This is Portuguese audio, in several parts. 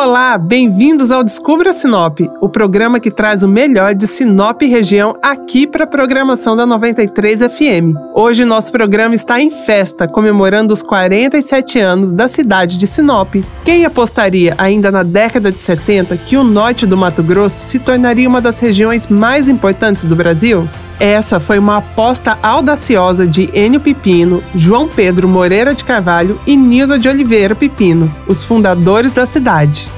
Olá, bem-vindos ao Descubra Sinop, o programa que traz o melhor de Sinop região aqui para a programação da 93 FM. Hoje nosso programa está em festa, comemorando os 47 anos da cidade de Sinop. Quem apostaria ainda na década de 70 que o norte do Mato Grosso se tornaria uma das regiões mais importantes do Brasil? Essa foi uma aposta audaciosa de Enio Pipino, João Pedro Moreira de Carvalho e Nilza de Oliveira Pipino, os fundadores da cidade.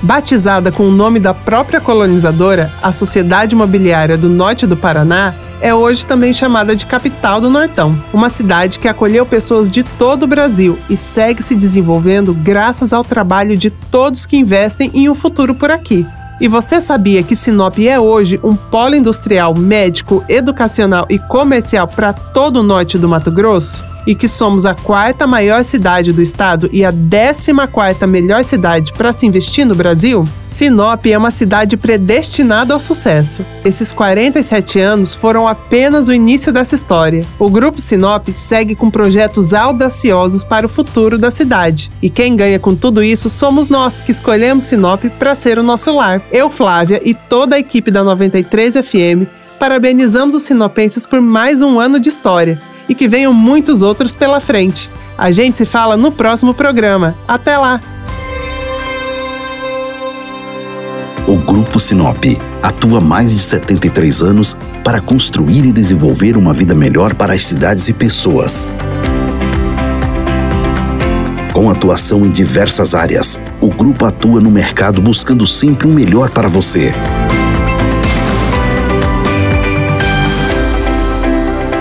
Batizada com o nome da própria colonizadora, a Sociedade Imobiliária do Norte do Paraná é hoje também chamada de capital do Nortão, uma cidade que acolheu pessoas de todo o Brasil e segue se desenvolvendo graças ao trabalho de todos que investem em um futuro por aqui. E você sabia que Sinop é hoje um polo industrial, médico, educacional e comercial para todo o norte do Mato Grosso? E que somos a quarta maior cidade do estado e a décima quarta melhor cidade para se investir no Brasil? Sinop é uma cidade predestinada ao sucesso. Esses 47 anos foram apenas o início dessa história. O Grupo Sinop segue com projetos audaciosos para o futuro da cidade. E quem ganha com tudo isso somos nós que escolhemos Sinop para ser o nosso lar. Eu, Flávia e toda a equipe da 93 FM parabenizamos os sinopenses por mais um ano de história e que venham muitos outros pela frente. A gente se fala no próximo programa. Até lá! O Grupo Sinop atua mais de 73 anos para construir e desenvolver uma vida melhor para as cidades e pessoas. Com atuação em diversas áreas, o grupo atua no mercado buscando sempre o melhor para você.